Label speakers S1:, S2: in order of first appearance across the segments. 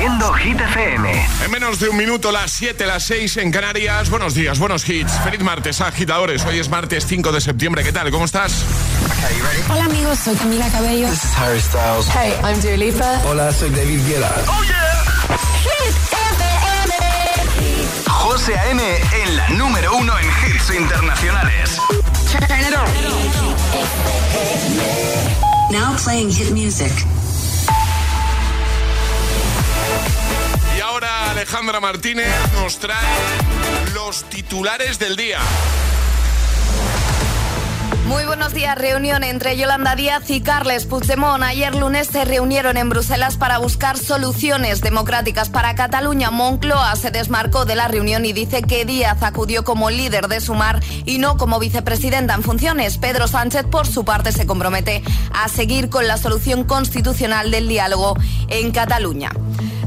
S1: Hit FM.
S2: En menos de un minuto, las 7, las 6 en Canarias. Buenos días, buenos hits. Feliz martes, agitadores. Hoy es martes 5 de septiembre. ¿Qué tal? ¿Cómo estás?
S3: Hola, amigos. Soy Camila Cabello.
S4: This is Harry Styles.
S3: Hey, I'm Dua Lipa.
S5: Hola, soy David Guetta.
S1: ¡Oh, yeah! Hit FM. José A.M. en la número uno en hits internacionales.
S6: Now playing hit music.
S2: Alejandra Martínez nos trae los titulares del día.
S7: Muy buenos días. Reunión entre Yolanda Díaz y Carles Puigdemont. Ayer lunes se reunieron en Bruselas para buscar soluciones democráticas para Cataluña. Moncloa se desmarcó de la reunión y dice que Díaz acudió como líder de Sumar y no como vicepresidenta en funciones. Pedro Sánchez, por su parte, se compromete a seguir con la solución constitucional del diálogo en Cataluña.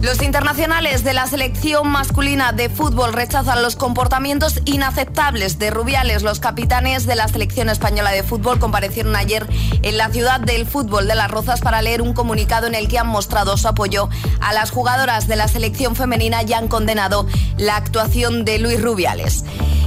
S7: Los internacionales de la selección masculina de fútbol rechazan los comportamientos inaceptables de Rubiales. Los capitanes de la selección española de fútbol comparecieron ayer en la ciudad del fútbol de Las Rozas para leer un comunicado en el que han mostrado su apoyo a las jugadoras de la selección femenina y han condenado la actuación de Luis Rubiales.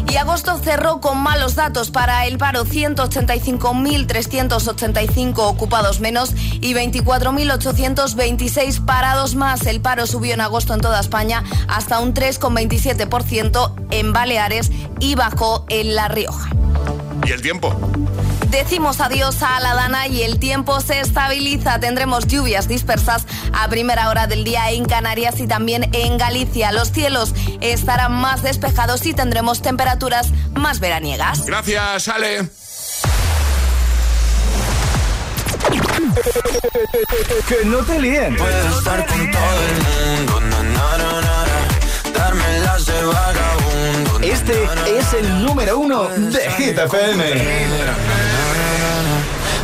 S7: Y agosto cerró con malos datos para el paro, 185.385 ocupados menos y 24.826 parados más. El paro subió en agosto en toda España hasta un 3,27% en Baleares y bajó en La Rioja.
S2: ¿Y el tiempo?
S7: Decimos adiós a la Dana y el tiempo se estabiliza. Tendremos lluvias dispersas a primera hora del día en Canarias y también en Galicia. Los cielos estarán más despejados y tendremos temperaturas más veraniegas.
S2: Gracias, Ale.
S5: Que no te líen.
S4: Puedo estar con todo el mundo, na, na, na, darme las de vagabundo.
S5: Este es el número uno de Hit FM.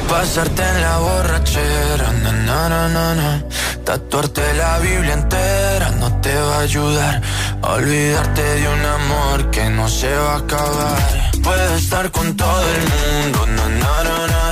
S4: Pasarte en la borrachera, na. Tatuarte la Biblia entera no te va a ayudar. a Olvidarte de un amor que no se va a acabar. Puedo estar con todo el mundo, na,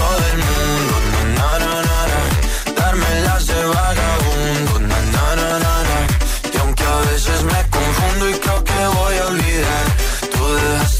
S4: todo el mundo, na, na, na, na, na. darme las de vagabundo, na, na, na, na, na. Y aunque a veces me confundo y creo que voy a olvidar, tú dejaste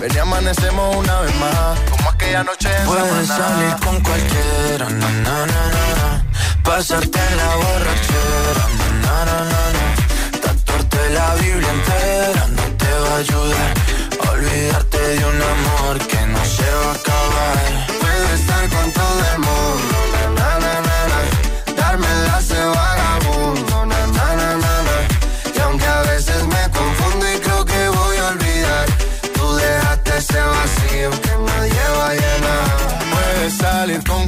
S8: Ven y amanecemos una vez más, como aquella noche en
S4: Puedes
S8: Samaná.
S4: salir con cualquiera, na, na, na. Pasarte en la borrachera, na, na, na. Tatuarte la Biblia entera no te va a ayudar. Olvidarte de un amor que no se va a acabar.
S9: Puedo estar con todo el mundo,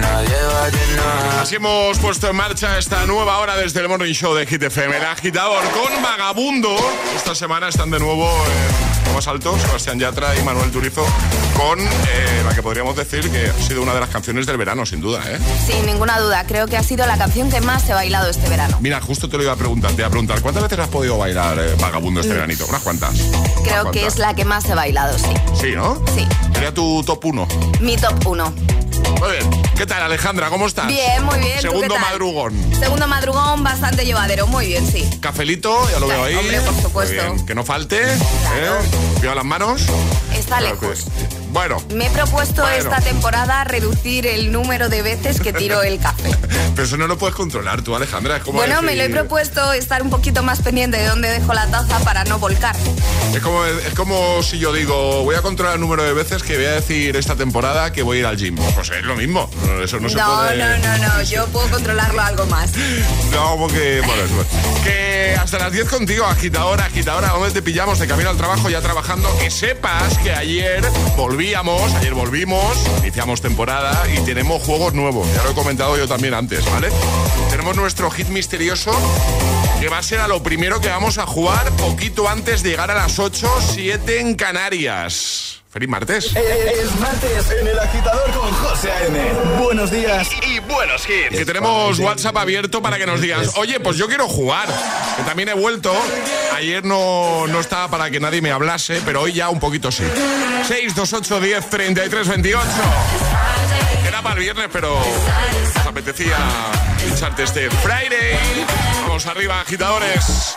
S4: nadie va a llenar.
S2: Así hemos puesto en marcha esta nueva hora desde el Morning Show de Hit FM, el agitador con Vagabundo. Esta semana están de nuevo en más alto Sebastián Yatra y Manuel Turizo con eh, la que podríamos decir que ha sido una de las canciones del verano, sin duda, ¿eh?
S7: Sin ninguna duda, creo que ha sido la canción que más he bailado este verano.
S2: Mira, justo te lo iba a preguntar, te iba a preguntar, ¿cuántas veces has podido bailar eh, Vagabundo este mm. veranito? ¿Unas cuantas?
S7: Creo que es la que más he bailado, sí.
S2: ¿Sí, no?
S7: Sí.
S2: ¿Sería tu top 1?
S7: Mi top 1.
S2: Muy bien. ¿Qué tal, Alejandra? ¿Cómo estás?
S7: Bien, muy bien.
S2: Segundo madrugón.
S7: Segundo madrugón, bastante llevadero. Muy bien, sí.
S2: Cafelito, ya lo veo ahí.
S7: Hombre, por supuesto.
S2: Que no falte. Claro. ¿eh? las manos.
S7: Está lejos.
S2: Bueno.
S7: Me he propuesto esta temporada reducir el número de veces que tiro el café.
S2: Pero eso no lo puedes controlar tú, Alejandra. Es como
S7: bueno, me lo he propuesto estar un poquito más pendiente de dónde dejo la taza para no volcar.
S2: Es como, es como si yo digo, voy a controlar el número de veces que voy a decir esta temporada que voy a ir al gym. Pues es lo mismo. Eso no, se puede...
S7: No, no, no, yo puedo controlarlo algo más.
S2: No, porque, bueno, es Que hasta las 10 contigo, agitadora, agitadora, ¿dónde te pillamos de camino al trabajo ya trabajando? Que sepas que ayer volví volvíamos, ayer volvimos, iniciamos temporada y tenemos juegos nuevos. Ya lo he comentado yo también antes, ¿vale? Tenemos nuestro hit misterioso que va a ser a lo primero que vamos a jugar poquito antes de llegar a las 8, 7 en Canarias. Feliz martes.
S5: Es martes en el agitador con José A.M. Buenos días
S2: y, buenos hits. Que tenemos WhatsApp abierto para que nos digas, oye, pues yo quiero jugar. Que también he vuelto. Ayer no, no estaba para que nadie me hablase, pero hoy ya un poquito sí. 628 10 33 28. Era para el viernes, pero nos apetecía pincharte este Friday. Vamos arriba, agitadores.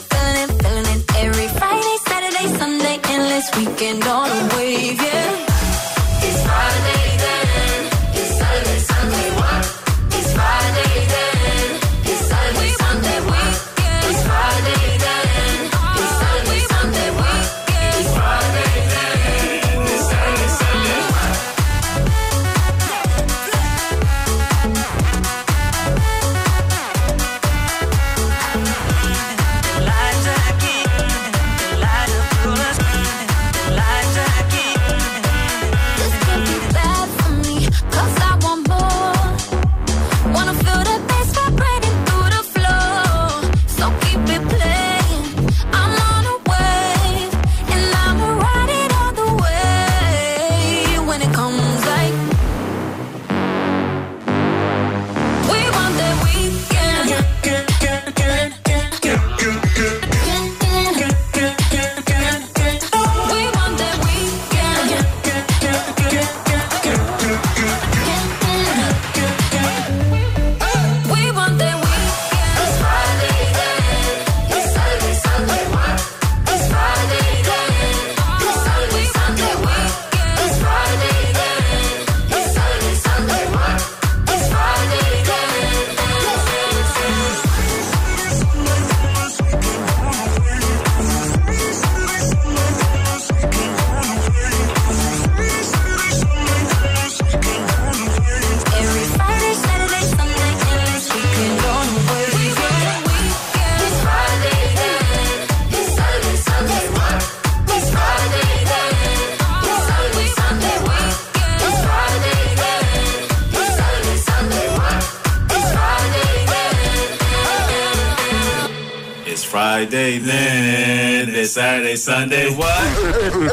S2: Sunday, what?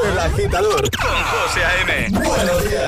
S5: El agitador
S2: con José A.M.
S5: Buenos días.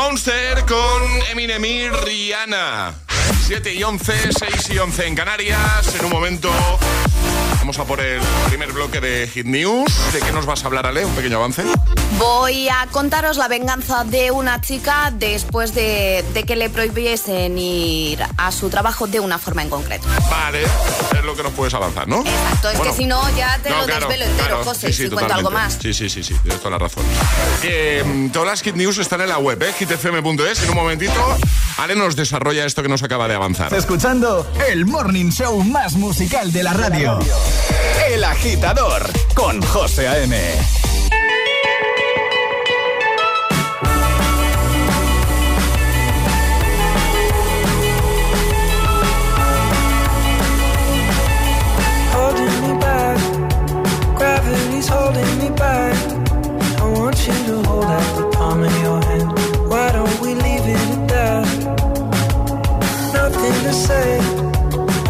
S10: Monster con Eminem y Rihanna. 7 y 11, 6 y 11 en Canarias. En un momento vamos a por el primer bloque de Hit News. ¿De qué nos vas a hablar, Ale? Un pequeño avance.
S7: Voy a contaros la venganza de una chica después de, de que le prohibiesen ir a su trabajo de una forma en concreto.
S10: Vale, es lo que nos puedes avanzar, ¿no?
S7: Exacto, es
S10: Bueno,
S7: que si no ya te
S10: no,
S7: lo
S10: claro,
S7: desvelo entero,
S10: claro,
S7: José,
S10: sí,
S7: si cuento algo más.
S10: Sí, sí, sí, sí, tienes toda la razón. Mm, todas las Hit News están en la web, ¿eh? hitfm.es. En un momentito, Ale nos desarrolla esto que nos acaba de avanzar.
S5: Escuchando el morning show más musical de la radio. El agitador con José A.M.
S11: Gravity's holding me back. I want you to hold out the palm of your hand. Why don't we leave it at that? Nothing to say,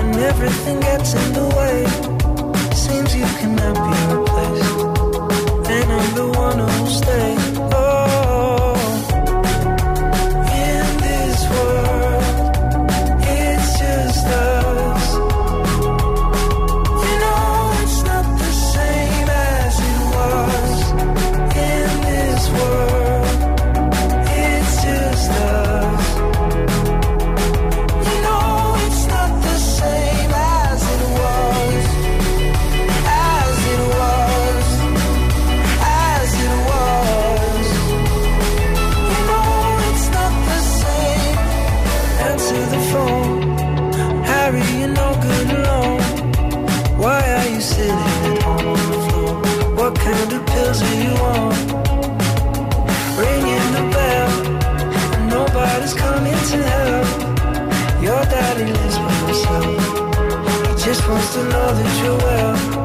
S11: and everything gets in the way. You cannot be daddy lives by himself. He just wants to know that you're well.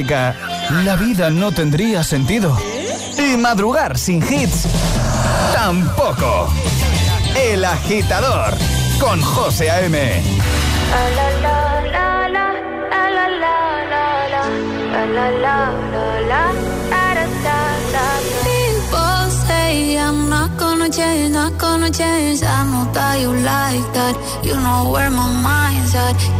S5: Música, la vida no tendría sentido. Y madrugar sin hits, tampoco. El agitador, con José A.M.
S2: People say I'm not gonna change, not gonna change. I know that you like that. You know where my mind's at.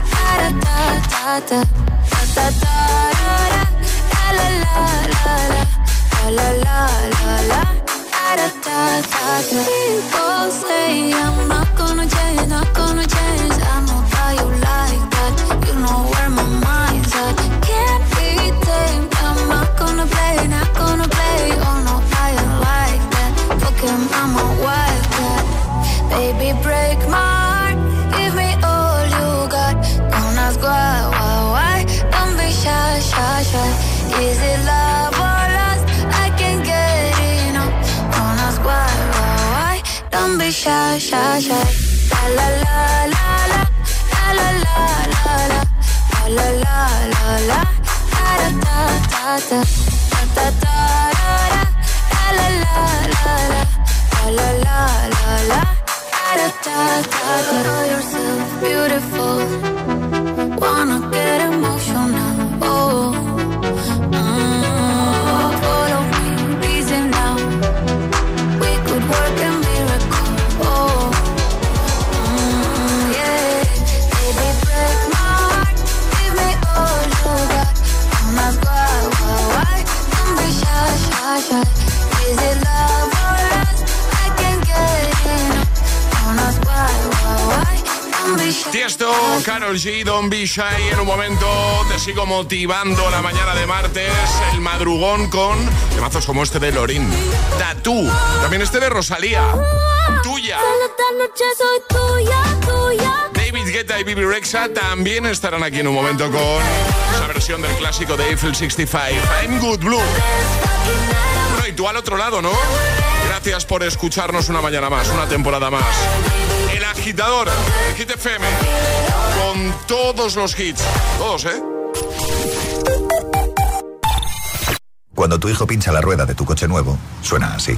S2: People say I'm not gonna change, not gonna change, I'm okay. shy, shy, shy. La la la la la, la la la la, la la la la, la da da da da, da da da da, la la la la la, la la la la, la da da da da. All yourself, beautiful.
S10: Tiesto, Carol G, Don Be. En un momento te sigo motivando la mañana de martes, el madrugón con temazos como este de Lorin. Tatú. También este de Rosalía. Tuya.
S2: Esta noche soy tuya, tuya
S10: Guetta y Bibi Rexa también estarán aquí en un momento con esa versión del clásico de Eiffel 65. I'm Good Blue. Bueno, y tú al otro lado, ¿no? Gracias por escucharnos una mañana más, una temporada más. El agitador, el Hit FM, con todos los hits. Todos, ¿eh?
S12: Cuando tu hijo pincha la rueda de tu coche nuevo, suena así.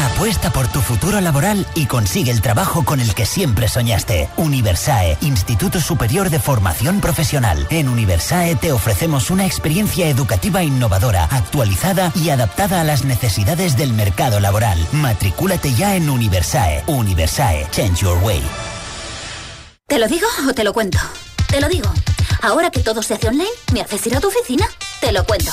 S13: Apuesta por tu futuro laboral y consigue el trabajo con el que siempre soñaste. Universae, Instituto Superior de Formación Profesional. En Universae te ofrecemos una experiencia educativa innovadora, actualizada y adaptada a las necesidades del mercado laboral. Matricúlate ya en Universae. Universae, Change Your Way.
S14: ¿Te lo digo o te lo cuento? Te lo digo. Ahora que todo se hace online, ¿me haces ir a tu oficina? Te lo cuento.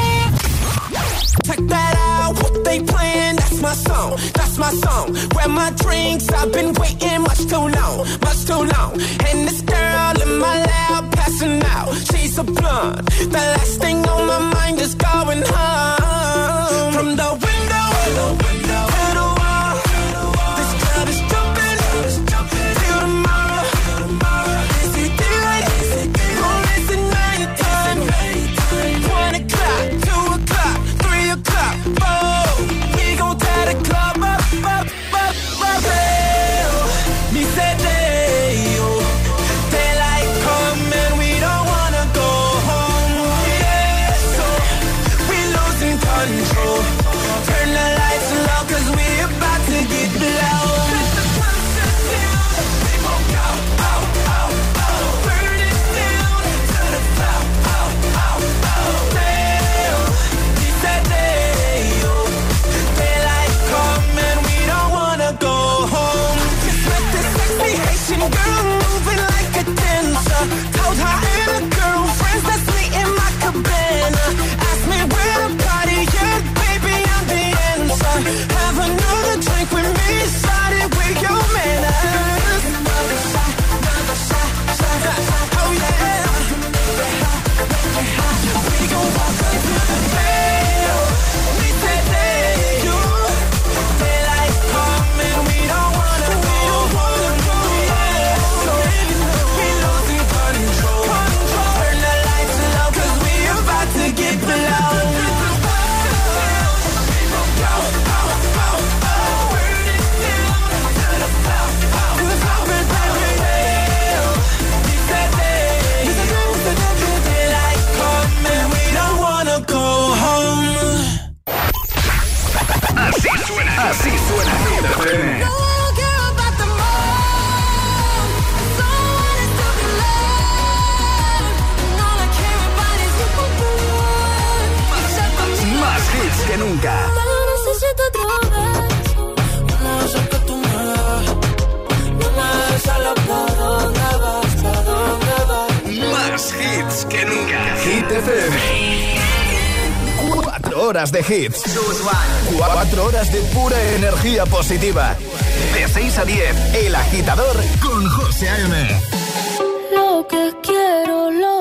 S11: Check that out, what they playing, that's my song, that's my song. Grab my drinks, I've been waiting much too long, much too long. And this girl in my lap passing out, she's a blonde. The last thing on my mind is going home. From the window, the window vas?
S1: Más hits que nunca. Hit FM. Cuatro horas de hits. Cuatro horas de pura energía positiva. De 6 a 10, El Agitador con José A.M.
S15: Lo que quiero lo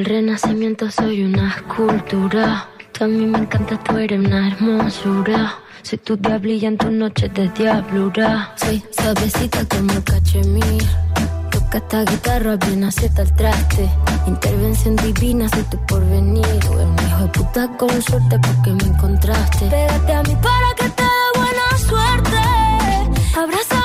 S15: del renacimiento soy una escultura. Tú a mí me encanta, tú eres una hermosura. Soy tu diablilla en tus noches de diablura. Soy suavecita como cachemir. Toca esta guitarra bien acierta el traste. Intervención divina, soy tu porvenir. Eres un hijo de puta con suerte porque me encontraste. Pégate a mí para que te dé buena suerte. Abrázame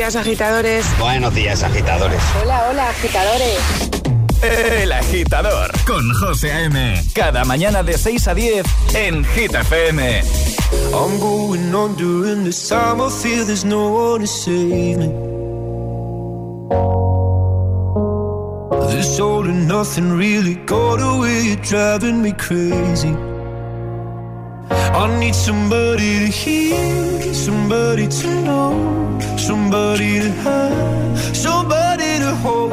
S3: días, agitadores.
S16: Buenos días, agitadores.
S3: Hola, hola, agitadores.
S1: El Agitador con José A.M. Cada mañana de 6 a 10 en Hit FM.
S11: I'm going on during this time. I feel there's no one to save me. This all and nothing really got away. You're driving me crazy. I need somebody to hear, somebody to know, somebody to have, somebody to hold.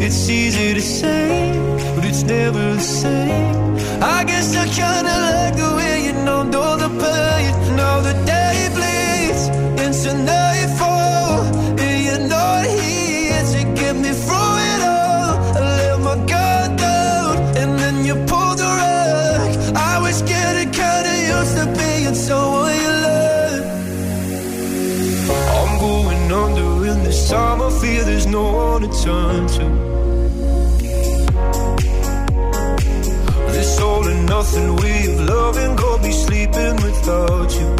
S11: It's easy to say, but it's never the same. I guess I kinda like the way you know, know the pain. Now the day one to turn to. This all and nothing way of loving, go be sleeping without you.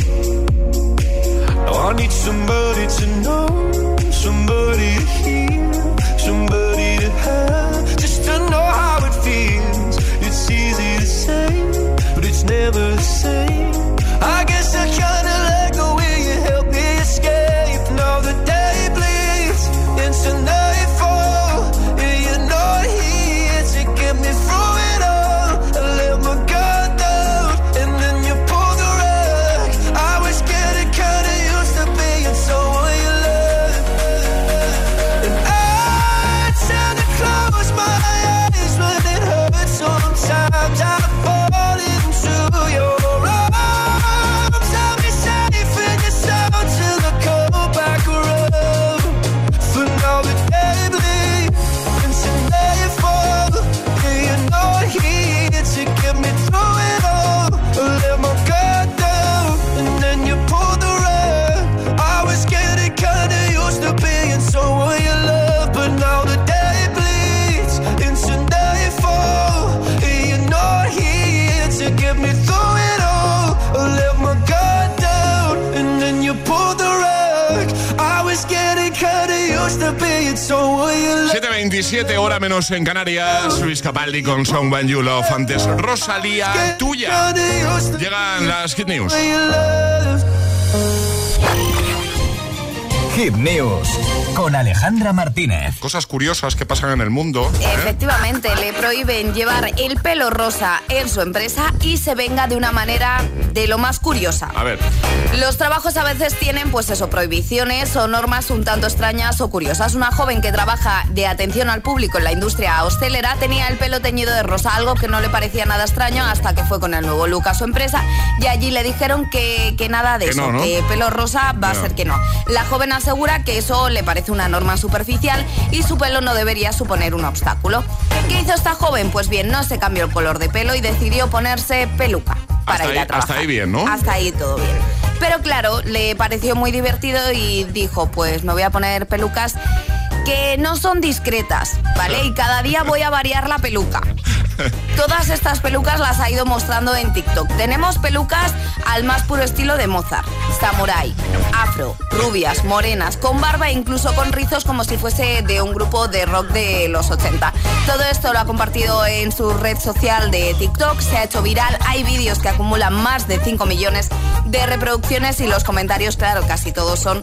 S10: Menos en Canarias. Luis Capaldi con When You Love. Antes Rosalía, tuya. Llegan las Hit News.
S5: Hit News con Alejandra Martínez.
S10: Cosas curiosas que pasan en el mundo. ¿eh?
S7: Efectivamente, le prohíben llevar el pelo rosa en su empresa y se venga de una manera de lo más curiosa.
S10: A ver.
S7: Los trabajos a veces tienen, pues eso, prohibiciones o normas un tanto extrañas o curiosas. Una joven que trabaja de atención al público en la industria hostelera tenía el pelo teñido de rosa, algo que no le parecía nada extraño hasta que fue con el nuevo look a su empresa y allí le dijeron que, que nada de
S10: Que
S7: eso,
S10: no, ¿no?
S7: que pelo rosa va a ser que no. La joven asegura que eso le parece una norma superficial y su pelo no debería suponer un obstáculo. ¿Qué hizo esta joven? Pues bien, no se cambió el color de pelo y decidió ponerse peluca para
S10: Hasta
S7: ir a trabajar.
S10: hasta ahí bien, ¿no?
S7: Hasta ahí todo bien. Pero claro, le pareció muy divertido y dijo, pues me voy a poner pelucas que no son discretas, ¿vale? Y cada día voy a variar la peluca. Todas estas pelucas las ha ido mostrando en TikTok. Tenemos pelucas al más puro estilo de Mozart, samurai, afro, rubias, morenas, con barba e incluso con rizos como si fuese de un grupo de rock de los 80. Todo esto lo ha compartido en su red social de TikTok, se ha hecho viral, hay vídeos que acumulan más de 5 millones de reproducciones y los comentarios, claro, casi todos son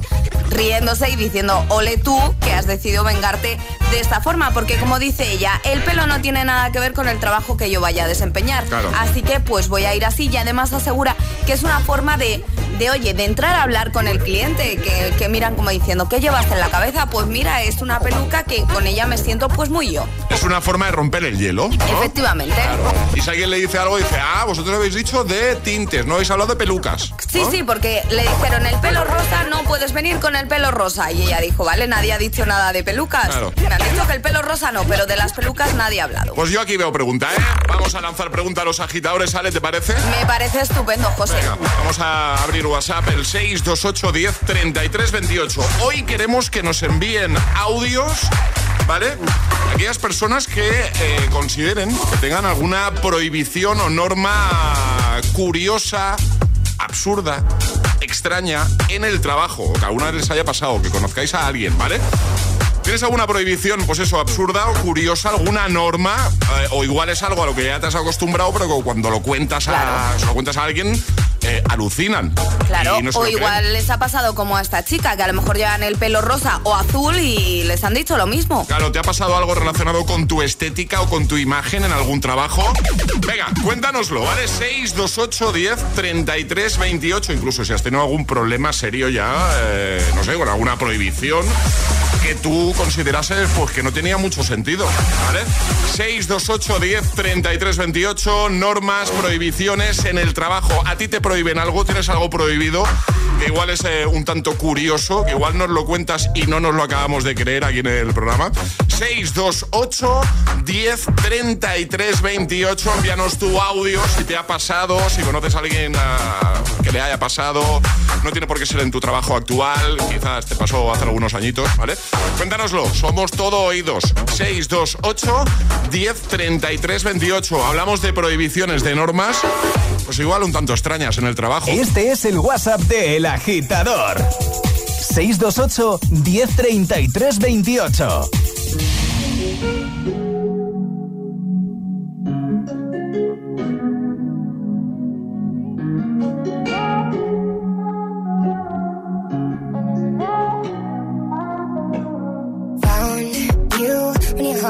S7: riéndose y diciendo, ole tú que has decidido vengarte de esta forma, porque como dice ella, el pelo no tiene nada que ver con el trabajo que yo vaya a desempeñar.
S10: Claro.
S7: Así que pues voy a ir así y además asegura que es una forma de, de oye, de entrar a hablar con el cliente, que, que miran como diciendo, ¿qué llevaste en la cabeza? Pues mira, es una peluca que con ella me siento pues muy yo.
S10: Es una forma de romper el hielo. ¿no?
S7: Efectivamente.
S10: Y si alguien le dice algo, dice, ah, vosotros habéis dicho de tintes, no habéis hablado de pelucas.
S7: Sí, sí, porque le dijeron el pelo rosa, no puedes venir con el pelo rosa. Y ella dijo, vale, nadie ha dicho nada de pelucas.
S10: Claro.
S7: Me han dicho que el pelo rosa no, pero de las pelucas nadie ha hablado.
S10: Pues yo aquí veo pregunta, ¿eh? Vamos a lanzar pregunta a los agitadores, ¿sale? ¿Te parece?
S7: Me parece estupendo, José.
S10: Venga, vamos a abrir WhatsApp el 628 10 33 28. Hoy queremos que nos envíen audios, ¿vale? Aquellas personas que eh, consideren que tengan alguna prohibición o norma curiosa, absurda, extraña en el trabajo, o que alguna vez les haya pasado, que conozcáis a alguien, ¿vale? ¿Tienes alguna prohibición, pues eso, absurda o curiosa, alguna norma? eh, o igual es algo a lo que ya te has acostumbrado, pero cuando lo cuentas a, se lo cuentas a alguien, eh, alucinan.
S7: Claro,
S10: no
S7: o
S10: creen.
S7: igual les ha pasado como a esta chica, que a lo mejor llevan el pelo rosa o azul y les han dicho lo mismo.
S10: Claro, ¿te ha pasado algo relacionado con tu estética o con tu imagen en algún trabajo? Venga, cuéntanoslo, ¿vale? 628 10 33 28. Incluso si has tenido algún problema serio ya, eh, no sé, con alguna prohibición que tú considerases pues que no tenía mucho sentido, ¿vale? 628 10 33 28, normas, prohibiciones en el trabajo. ¿A ti te prohíben algo? ¿Tienes algo prohibido? Que igual es eh, un tanto curioso, que igual nos lo cuentas y no nos lo acabamos de creer aquí en el programa. 628 10 33 28, envíanos tu audio si te ha pasado, si conoces a alguien ah, que le haya pasado. No tiene por qué ser en tu trabajo actual, quizás te pasó hace algunos añitos, ¿vale? Cuéntanoslo, somos todo oídos. 628 10 33 28. Hablamos de prohibiciones, de normas, pues igual un tanto extrañas en el trabajo.
S5: Este es el WhatsApp de El Agitador. 628 1033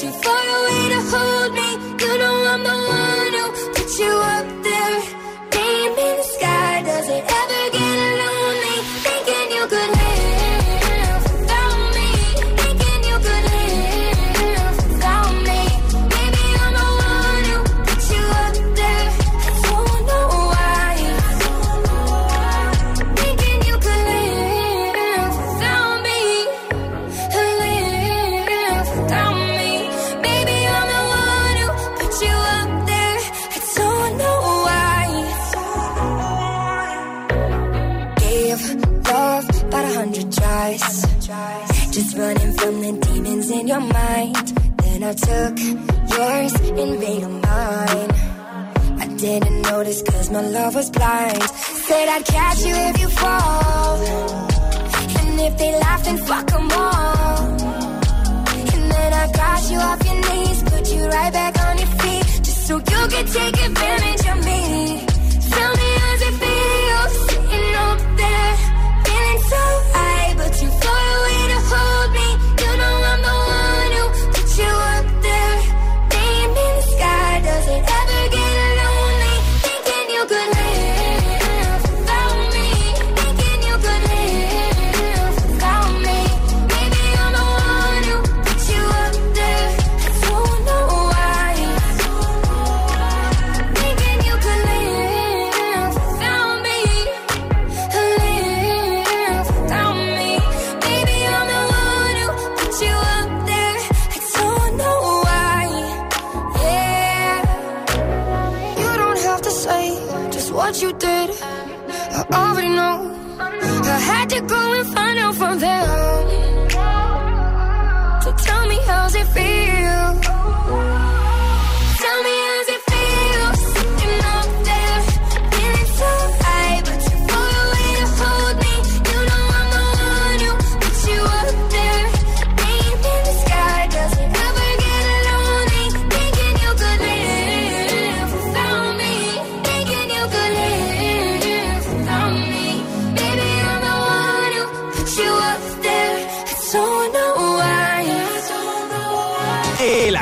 S17: too far away to hold me. You know I'm the one who put you up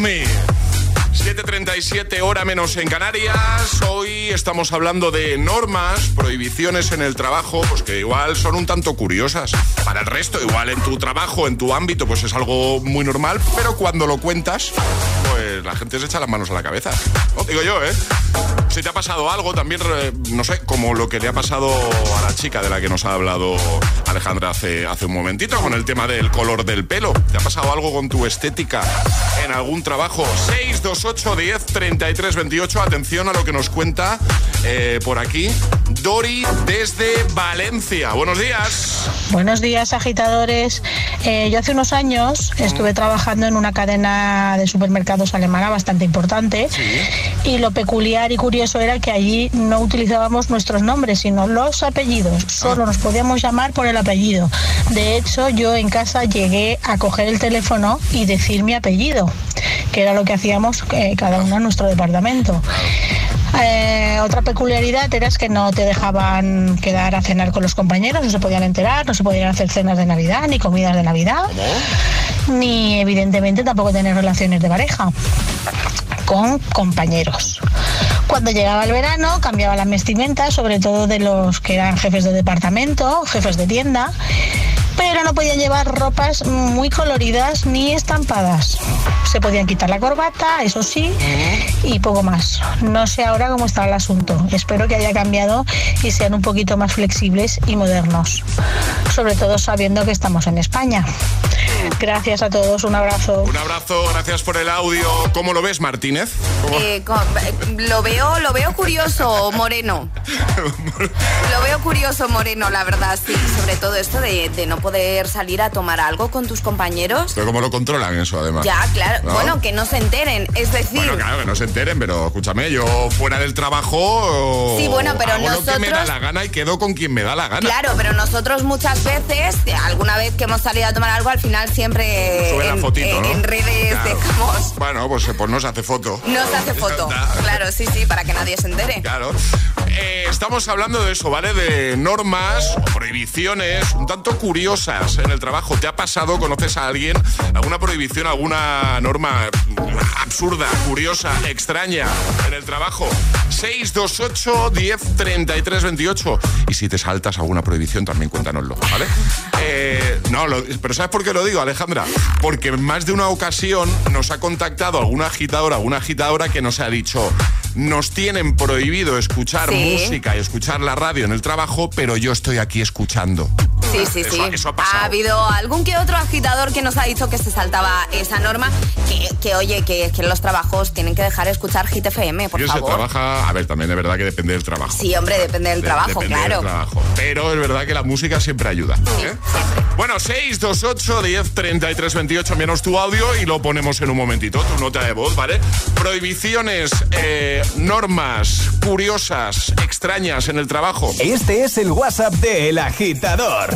S10: 7.37 hora menos en Canarias. Hoy estamos hablando de normas, prohibiciones en el trabajo, pues que igual son un tanto curiosas. Para el resto, igual en tu trabajo, en tu ámbito, pues es algo muy normal, pero cuando lo cuentas, pues la gente se echa las manos a la cabeza. Digo yo, ¿eh? Si te ha pasado algo, también, eh, no sé, como lo que le ha pasado a la chica de la que nos ha hablado Alejandra hace, hace un momentito, con el tema del color del pelo. ¿Te ha pasado algo con tu estética en algún trabajo? 628 10 33 28. Atención a lo que nos cuenta eh, por aquí Dori desde Valencia. Buenos días.
S18: Buenos días, agitadores. Eh, yo hace unos años estuve trabajando en una cadena de supermercados alemana bastante importante y lo peculiar y curioso era que allí no utilizábamos nuestros nombres, sino los apellidos. Solo nos podíamos llamar por el apellido. De hecho, yo en casa llegué a coger el teléfono y decir mi apellido, que era lo que hacíamos eh, cada uno en nuestro departamento. Eh, otra peculiaridad era es que no te dejaban quedar a cenar con los compañeros, no se podían enterar, no se podían hacer cenas de Navidad ni comidas de Navidad, ni evidentemente tampoco tener relaciones de pareja con compañeros. Cuando llegaba el verano cambiaba las vestimentas, sobre todo de los que eran jefes de departamento, jefes de tienda, pero no podían llevar ropas muy coloridas ni estampadas. Se podían quitar la corbata, eso sí, y poco más. No sé ahora cómo está el asunto. Espero que haya cambiado y sean un poquito más flexibles y modernos. Sobre todo sabiendo que estamos en España. Gracias a todos, un abrazo.
S10: Un abrazo, gracias por el audio. ¿Cómo lo ves, Martínez? ¿Cómo-
S7: Eh, con- lo veo, lo veo curioso, Moreno. Lo veo curioso, Moreno, la verdad, sí. Sobre todo esto de, de no poder salir a tomar algo con tus compañeros.
S10: Pero ¿Cómo lo controlan eso, además?
S7: Ya, claro.
S10: ¿No?
S7: Bueno, que no se enteren. Es decir,
S10: Bueno, claro, que no se enteren, pero escúchame, yo fuera del trabajo.
S7: Sí, bueno, pero
S10: hago lo que me da
S7: nosotros-
S10: la gana y quedo con quien me da la gana.
S7: claro, pero nosotros muchas veces, alguna vez que hemos salido a tomar algo, al final siempre
S10: Sube la
S7: en,
S10: fotito,
S7: en-
S10: ¿no?
S7: en redes
S10: Claro.
S7: dejamos.
S10: Bueno, pues, pues no se hace foto.
S7: No se hace foto. Claro, sí, sí, para que nadie se entere.
S10: Claro. Eh, estamos hablando de eso, ¿vale? De normas o prohibiciones un tanto curiosas en el trabajo. ¿Te ha pasado, conoces a alguien, alguna prohibición, alguna norma absurda, curiosa, extraña en el trabajo? 628 10 33 28. Y si te saltas alguna prohibición, también cuéntanoslo, ¿vale? Eh, no, lo- pero ¿sabes por qué lo digo, Alejandra? Porque en más de una ocasión nos ha contactado alguna agitadora, alguna agitadora que nos ha dicho, nos tienen prohibido escuchar
S7: Sí.
S10: música y escuchar la radio en el trabajo, pero yo estoy aquí escuchando.
S7: Sí, sí,
S10: Eso-
S7: sí.
S10: eso ha pasado.
S7: habido algún que otro agitador que nos ha dicho que se saltaba esa norma, que, que, oye, que, los trabajos tienen que dejar escuchar Hit FM, por
S10: Yo se
S7: favor.
S10: trabaja, a ver, también es verdad que depende del trabajo.
S7: Sí, hombre, depende del
S10: De-
S7: trabajo,
S10: depende
S7: claro.
S10: del trabajo. Pero es verdad que la música siempre ayuda. ¿eh? Bueno, 628 10 33 28, menos tu audio y lo ponemos en un momentito, tu nota de voz, ¿vale? Prohibiciones, eh, normas curiosas, extrañas en el trabajo.
S1: Este es el WhatsApp de El Agitador.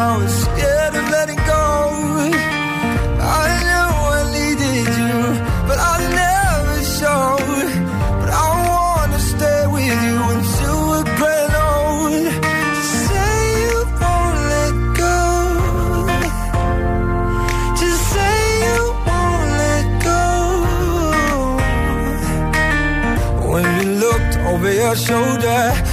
S11: cool when I was scared of letting go. I knew I needed you, but I never showed. But I wanna stay with you until we're grown old. Just say you won't let go. Just say you won't let go. When you looked over your shoulder,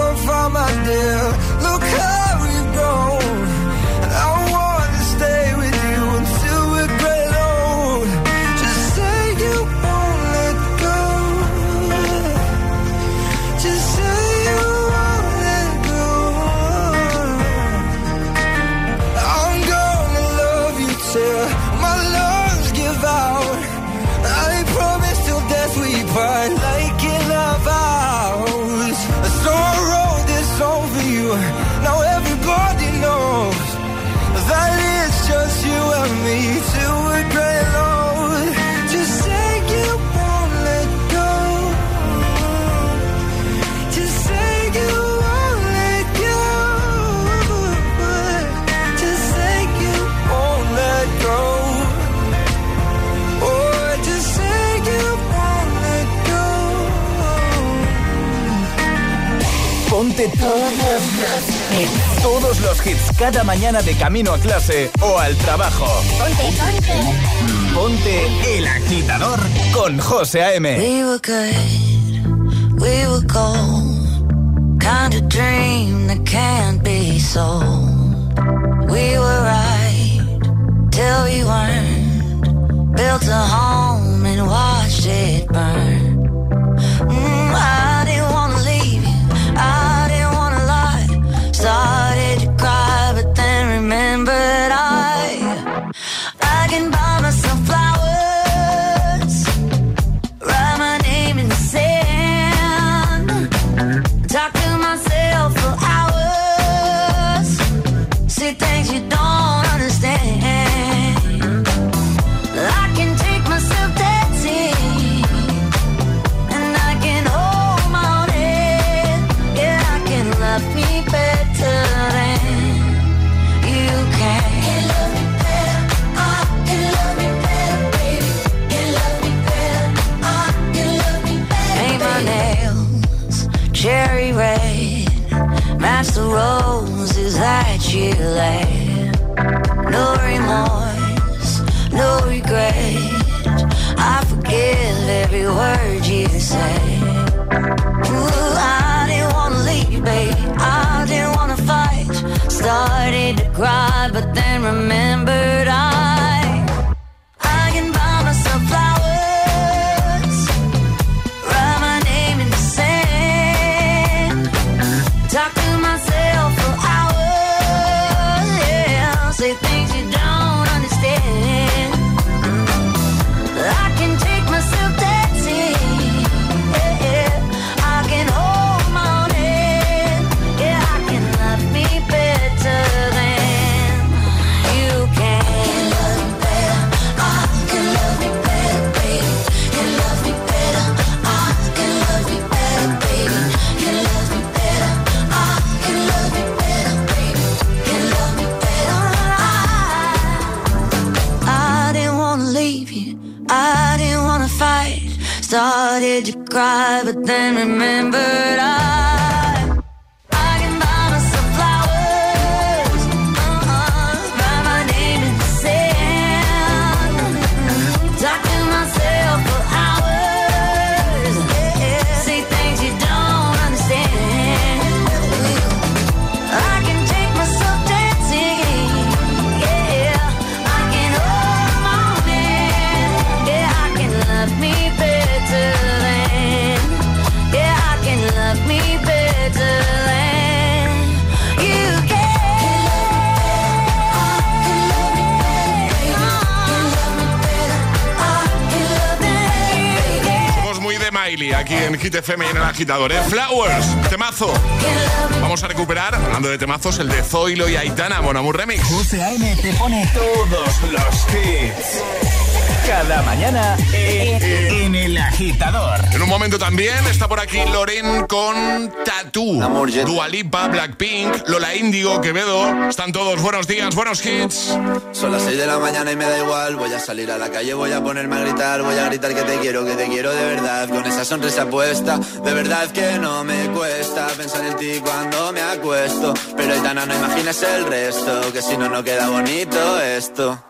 S11: so far, my dear.
S1: Todos los hits cada mañana de camino a clase o al trabajo.
S5: Ponte, ponte.
S1: Ponte el agitador con José A.M.
S5: We were good, we were cold. Kind of dream that can't be sold. We were right till we weren't. Built a home and watched it burn.
S19: play. Hit FM y en el agitador, ¿eh? Flowers, temazo. Vamos a recuperar, hablando de temazos, el de Zoilo y Aitana, Bonamur Remix.
S1: UCAM te pone todos los hits.
S5: Cada mañana en, en el agitador.
S10: En un momento también está por aquí Loren con Tattoo. Dualipa, Blackpink, Lola Índigo, Quevedo. Están todos buenos días, buenos hits.
S20: Son las 6 de la mañana y me da igual. Voy a salir a la calle, voy a ponerme a gritar. Voy a gritar que te quiero, que te quiero de verdad. Con esa sonrisa puesta, de verdad que no me cuesta pensar en ti cuando me acuesto. Pero Aitana, no imagines el resto, que si no, no queda bonito esto.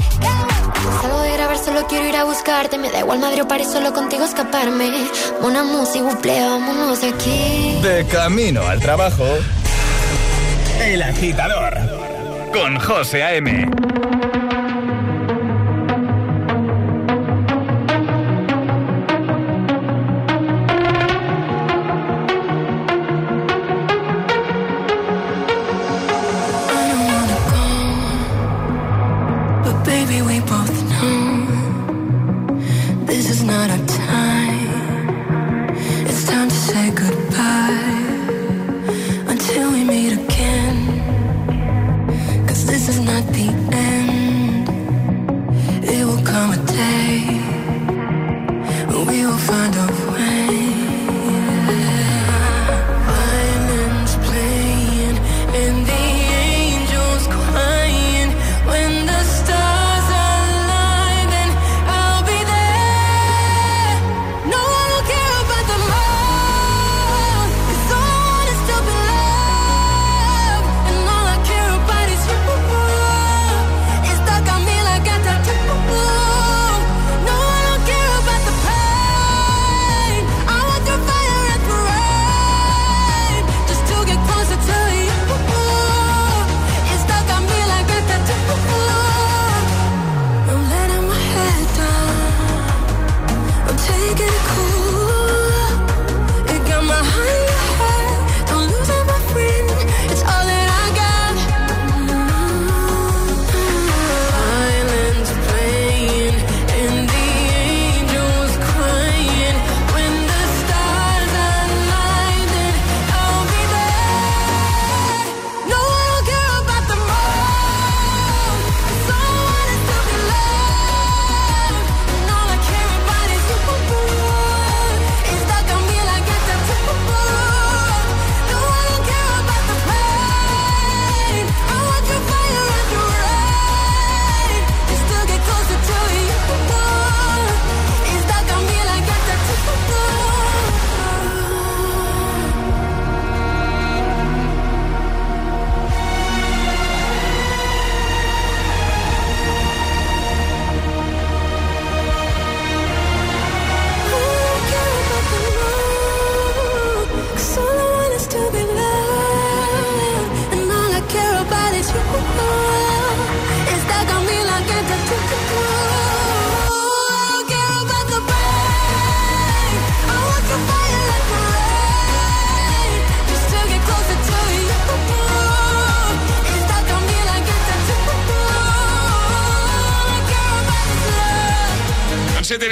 S21: Salgo de grabar, solo quiero ir a buscarte, me da igual Madrid o París, solo contigo escaparme. Una música, buple, vámonos de aquí.
S5: De camino al trabajo. El agitador. Con José A.M.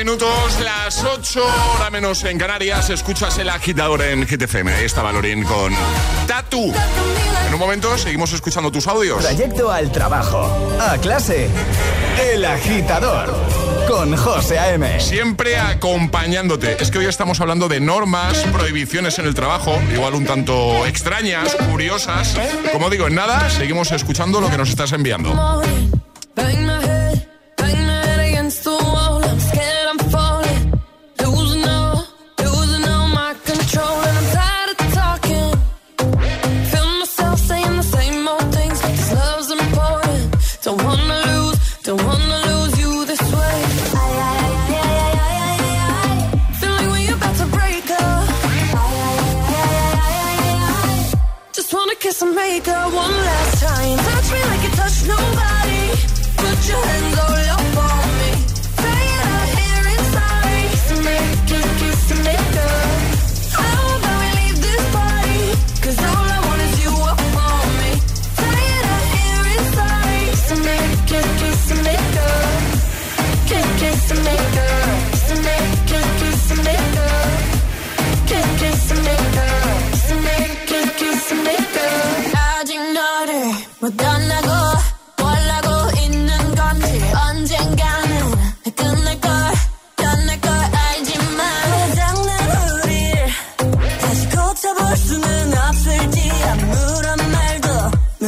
S11: minutos, las 8 hora menos en Canarias, escuchas el agitador en GTFM. Ahí está Valorín con Tatu. En un momento seguimos escuchando tus audios.
S2: Trayecto al trabajo, a clase, el agitador con José A.M.
S11: Siempre acompañándote. Es que hoy estamos hablando de normas, prohibiciones en el trabajo, igual un tanto extrañas, curiosas. Como digo, en nada, seguimos escuchando lo que nos estás enviando.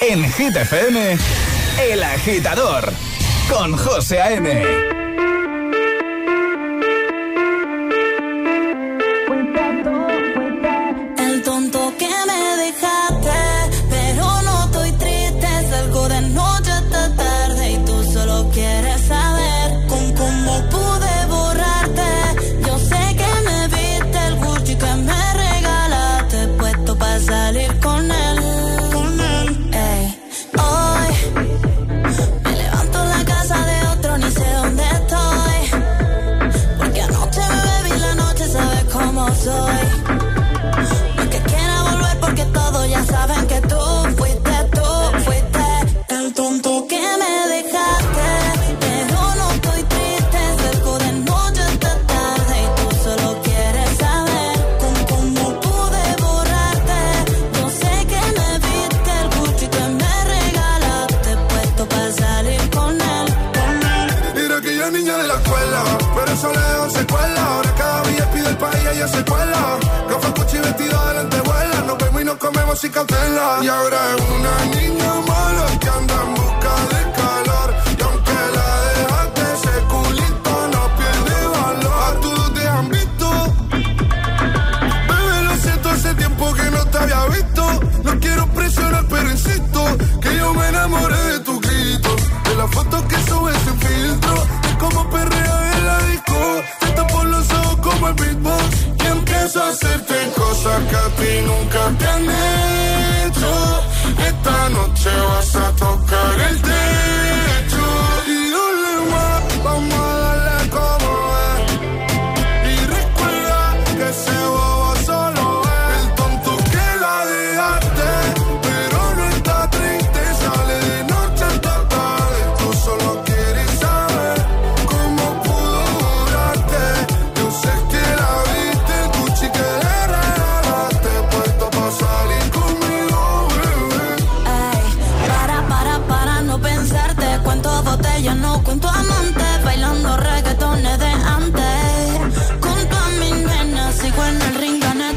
S2: En Hit FM, El Agitador, con José A.M.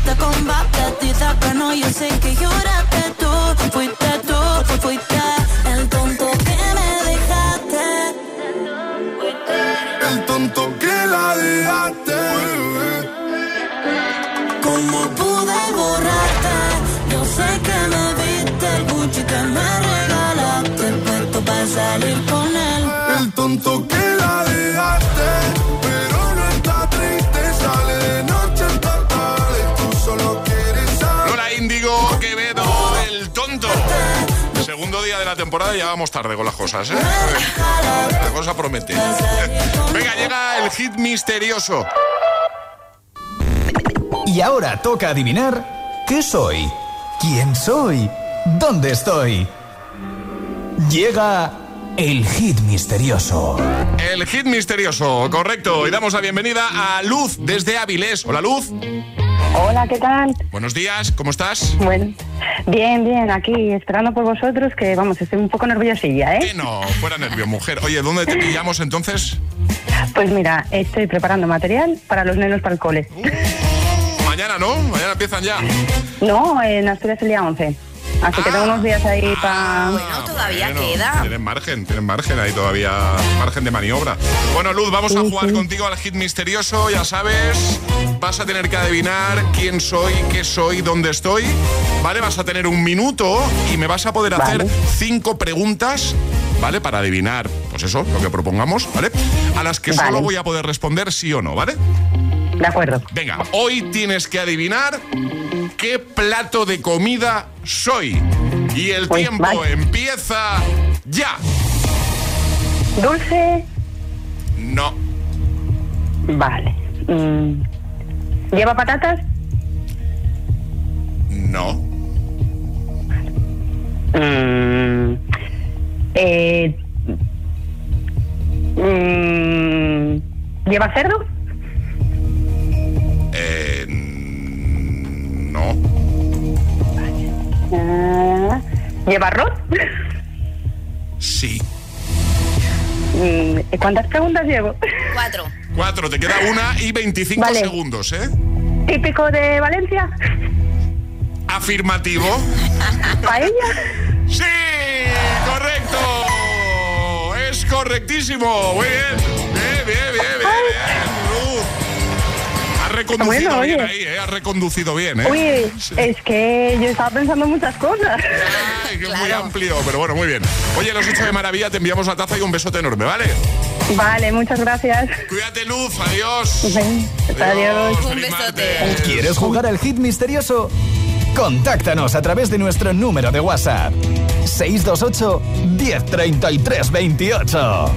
S22: te combate, dices que no, yo
S2: sé que
S10: yo temporada, ya vamos tarde con las cosas, ¿eh? La cosa promete. Venga, llega el hit misterioso.
S5: Y ahora toca adivinar qué soy, quién soy, dónde estoy. Llega el hit misterioso.
S10: El hit misterioso, correcto. Y damos la bienvenida a Luz desde Avilés. Hola, Luz.
S23: Hola, ¿qué tal?
S10: Buenos días, ¿cómo estás?
S23: Bueno, bien, bien, aquí esperando por vosotros, que vamos, estoy un poco nerviosilla,
S10: Que
S23: ¿eh?
S10: no, fuera nervio, mujer. Oye, ¿dónde te pillamos entonces?
S23: Pues mira, estoy preparando material para los nenos para el cole.
S10: Mañana, ¿no? Mañana empiezan ya.
S23: No, en Asturias el día 11. Así que tengo unos días ahí para...
S7: Bueno, todavía
S10: Bueno,
S7: queda.
S10: Tienen margen, tienen margen ahí todavía, margen de maniobra. Bueno, Luz, vamos a jugar contigo al hit misterioso, ya sabes. Vas a tener que adivinar quién soy, qué soy, dónde estoy. ¿Vale? Vas a tener un minuto y me vas a poder hacer cinco preguntas, ¿vale? Para adivinar, pues eso, lo que propongamos, ¿vale? A las que solo voy a poder responder sí o no, ¿vale?
S23: De acuerdo.
S10: Venga, hoy tienes que adivinar qué plato de comida soy. Y el
S23: Pues,
S10: tiempo
S23: vale.
S10: empieza ya.
S23: Dulce,
S10: No,
S23: vale. Mm, ¿Lleva patatas?
S10: no,
S23: Mm, eh, mm, ¿Lleva cerdo? ¿Lleva arroz?
S10: sí.
S23: Mm, ¿Cuántas preguntas llevo?
S7: Cuatro.
S10: Cuatro, te queda una y 25
S23: Vale.
S10: segundos, ¿eh?
S23: ¿Típico de Valencia?
S10: Afirmativo.
S23: ¿Paella?
S10: ¡Sí! ¡Correcto! Es correctísimo. Muy bien. Bien, bien, bien, bien. bien. Reconducido
S23: Bueno,
S10: bien
S23: oye.
S10: ahí, ¿eh? Has reconducido bien, ¿eh?
S23: Uy, es que yo estaba pensando muchas cosas.
S10: Ay, que es muy amplio, pero bueno, muy bien. Oye, los hecho de maravilla, te enviamos la taza y un besote enorme, ¿vale?
S23: Vale, muchas gracias.
S10: Cuídate, Luz. Adiós.
S23: Adiós.
S10: Feliz martes.
S5: ¿Quieres jugar al hit misterioso? Contáctanos a través de nuestro número de WhatsApp. 628 1033 28.